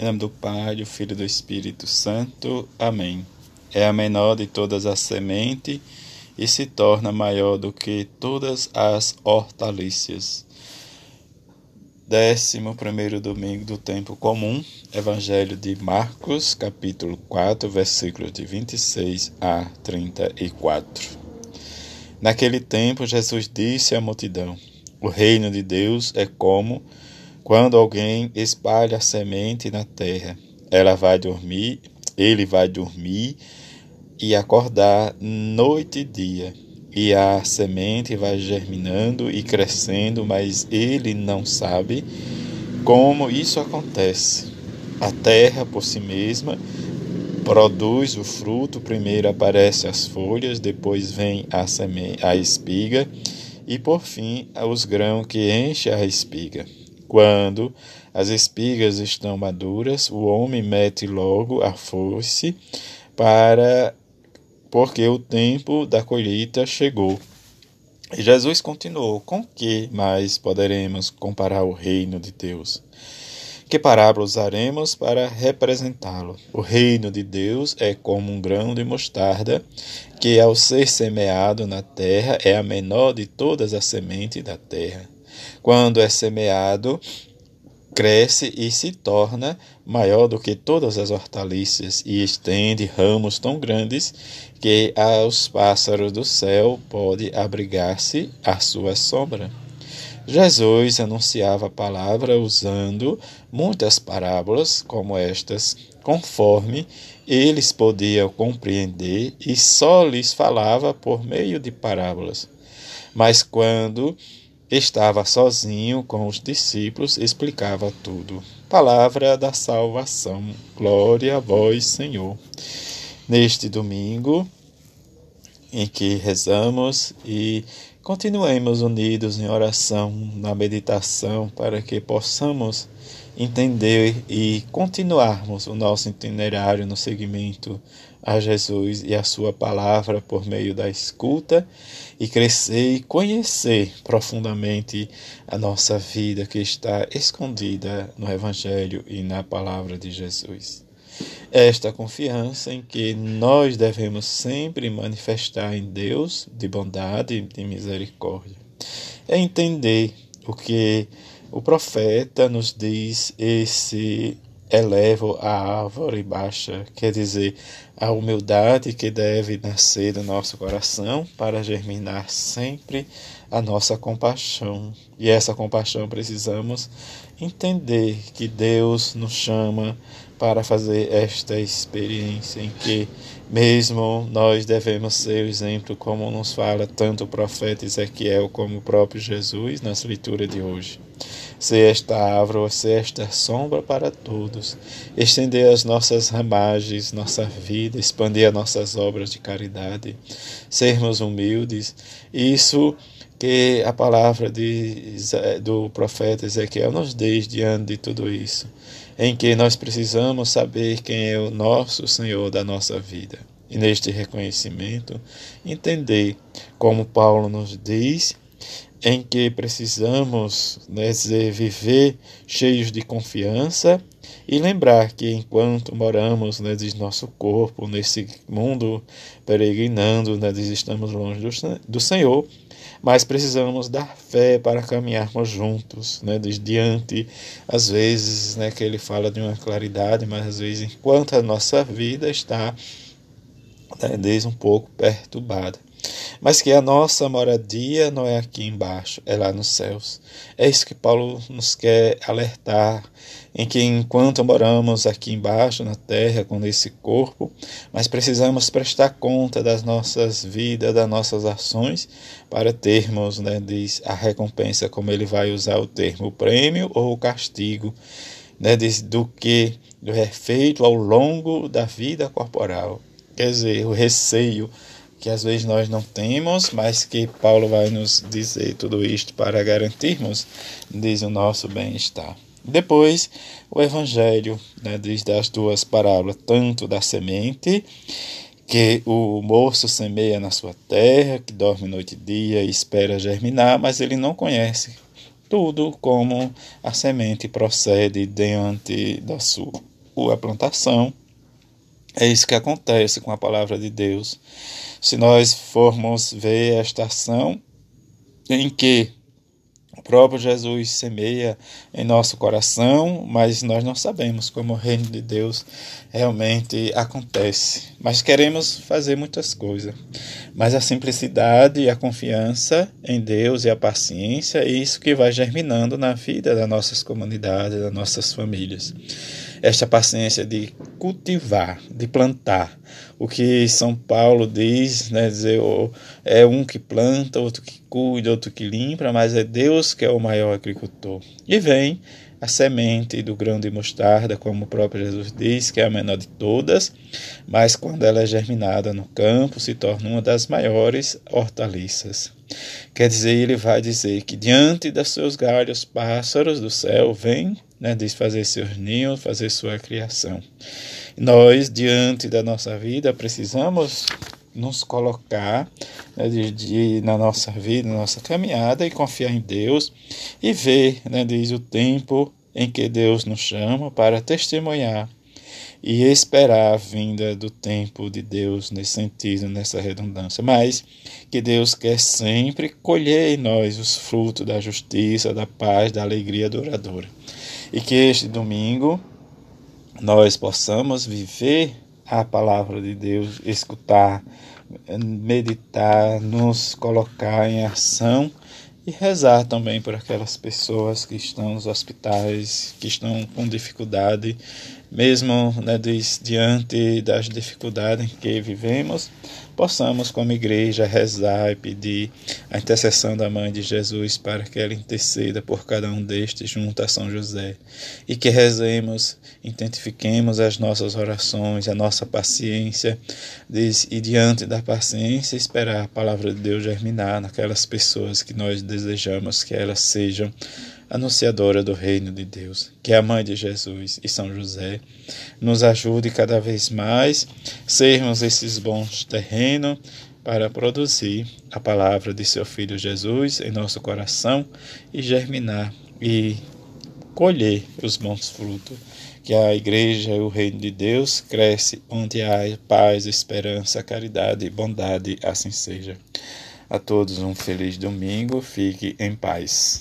Em nome do Pai, do Filho e do Espírito Santo. Amém. É a menor de todas as sementes e se torna maior do que todas as hortaliças. Décimo primeiro domingo do tempo comum, Evangelho de Marcos, capítulo 4, versículos de 26 a 34. Naquele tempo, Jesus disse à multidão: O reino de Deus é como quando alguém espalha semente na terra, ela vai dormir, ele vai dormir e acordar noite e dia, e a semente vai germinando e crescendo, mas ele não sabe como isso acontece. A terra por si mesma produz o fruto, primeiro aparecem as folhas, depois vem a, a espiga e por fim os grãos que enchem a espiga. Quando as espigas estão maduras, o homem mete logo a foice para porque o tempo da colheita chegou. E Jesus continuou: Com que mais poderemos comparar o reino de Deus? Que parábola usaremos para representá-lo? O reino de Deus é como um grão de mostarda, que ao ser semeado na terra é a menor de todas as sementes da terra quando é semeado, cresce e se torna maior do que todas as hortaliças e estende ramos tão grandes que aos pássaros do céu pode abrigar-se à sua sombra. Jesus anunciava a palavra usando muitas parábolas como estas, conforme eles podiam compreender e só lhes falava por meio de parábolas. Mas quando Estava sozinho com os discípulos, explicava tudo. Palavra da salvação. Glória a vós, Senhor. Neste domingo em que rezamos e continuemos unidos em oração, na meditação, para que possamos entender e continuarmos o nosso itinerário no seguimento a Jesus e a Sua palavra por meio da escuta e crescer e conhecer profundamente a nossa vida que está escondida no Evangelho e na palavra de Jesus. Esta confiança em que nós devemos sempre manifestar em Deus de bondade e de misericórdia. É entender o que o profeta nos diz esse elevo a árvore baixa, quer dizer, a humildade que deve nascer do nosso coração para germinar sempre a nossa compaixão. E essa compaixão precisamos entender que Deus nos chama para fazer esta experiência em que mesmo nós devemos ser o exemplo, como nos fala tanto o profeta Ezequiel como o próprio Jesus na leitura de hoje ser esta árvore, ser esta sombra para todos, estender as nossas ramagens, nossa vida, expandir as nossas obras de caridade, sermos humildes. Isso que a palavra de, do profeta Ezequiel nos diz diante de tudo isso, em que nós precisamos saber quem é o nosso Senhor da nossa vida. E neste reconhecimento, entender, como Paulo nos diz, em que precisamos né, viver cheios de confiança e lembrar que enquanto moramos né, nosso corpo nesse mundo peregrinando, né, estamos longe do, do Senhor, mas precisamos dar fé para caminharmos juntos, né, diante, às vezes, né, que ele fala de uma claridade, mas às vezes enquanto a nossa vida está né, desde um pouco perturbada mas que a nossa moradia não é aqui embaixo, é lá nos céus. É isso que Paulo nos quer alertar, em que enquanto moramos aqui embaixo na terra com esse corpo, mas precisamos prestar conta das nossas vidas, das nossas ações, para termos, né, diz a recompensa, como ele vai usar o termo, o prêmio ou o castigo, né, diz, do que é feito ao longo da vida corporal. Quer dizer, o receio que às vezes nós não temos, mas que Paulo vai nos dizer tudo isto para garantirmos, diz o nosso bem-estar. Depois, o Evangelho né, diz das duas parábolas, tanto da semente, que o moço semeia na sua terra, que dorme noite e dia e espera germinar, mas ele não conhece tudo como a semente procede diante da sua plantação. É isso que acontece com a palavra de Deus. Se nós formos ver esta ação em que o próprio Jesus semeia em nosso coração, mas nós não sabemos como o reino de Deus realmente acontece. Mas queremos fazer muitas coisas. Mas a simplicidade e a confiança em Deus e a paciência é isso que vai germinando na vida das nossas comunidades, das nossas famílias esta paciência de cultivar, de plantar. O que São Paulo diz, né, dizer, é um que planta, outro que cuida, outro que limpa, mas é Deus que é o maior agricultor. E vem a semente do grão de mostarda, como o próprio Jesus diz, que é a menor de todas, mas quando ela é germinada no campo, se torna uma das maiores hortaliças. Quer dizer, ele vai dizer que diante dos seus galhos, pássaros do céu vêm né, diz fazer seus ninhos, fazer sua criação. Nós, diante da nossa vida, precisamos nos colocar né, de, de, na nossa vida, na nossa caminhada e confiar em Deus e ver, né, diz o tempo em que Deus nos chama para testemunhar e esperar a vinda do tempo de Deus nesse sentido, nessa redundância. Mas que Deus quer sempre colher em nós os frutos da justiça, da paz, da alegria duradoura e que este domingo nós possamos viver a palavra de Deus, escutar, meditar, nos colocar em ação e rezar também por aquelas pessoas que estão nos hospitais, que estão com dificuldade, mesmo né, diante das dificuldades que vivemos, possamos, como igreja, rezar e pedir a intercessão da Mãe de Jesus para que ela interceda por cada um destes junto a São José. E que rezemos, identifiquemos as nossas orações, a nossa paciência, e diante da paciência, esperar a palavra de Deus germinar naquelas pessoas que nós desejamos que elas sejam anunciadora do reino de Deus, que a mãe de Jesus e São José, nos ajude cada vez mais sermos esses bons terrenos para produzir a palavra de seu filho Jesus em nosso coração e germinar e colher os bons frutos. Que a igreja e o reino de Deus cresce onde há paz, esperança, caridade e bondade, assim seja. A todos um feliz domingo, fique em paz.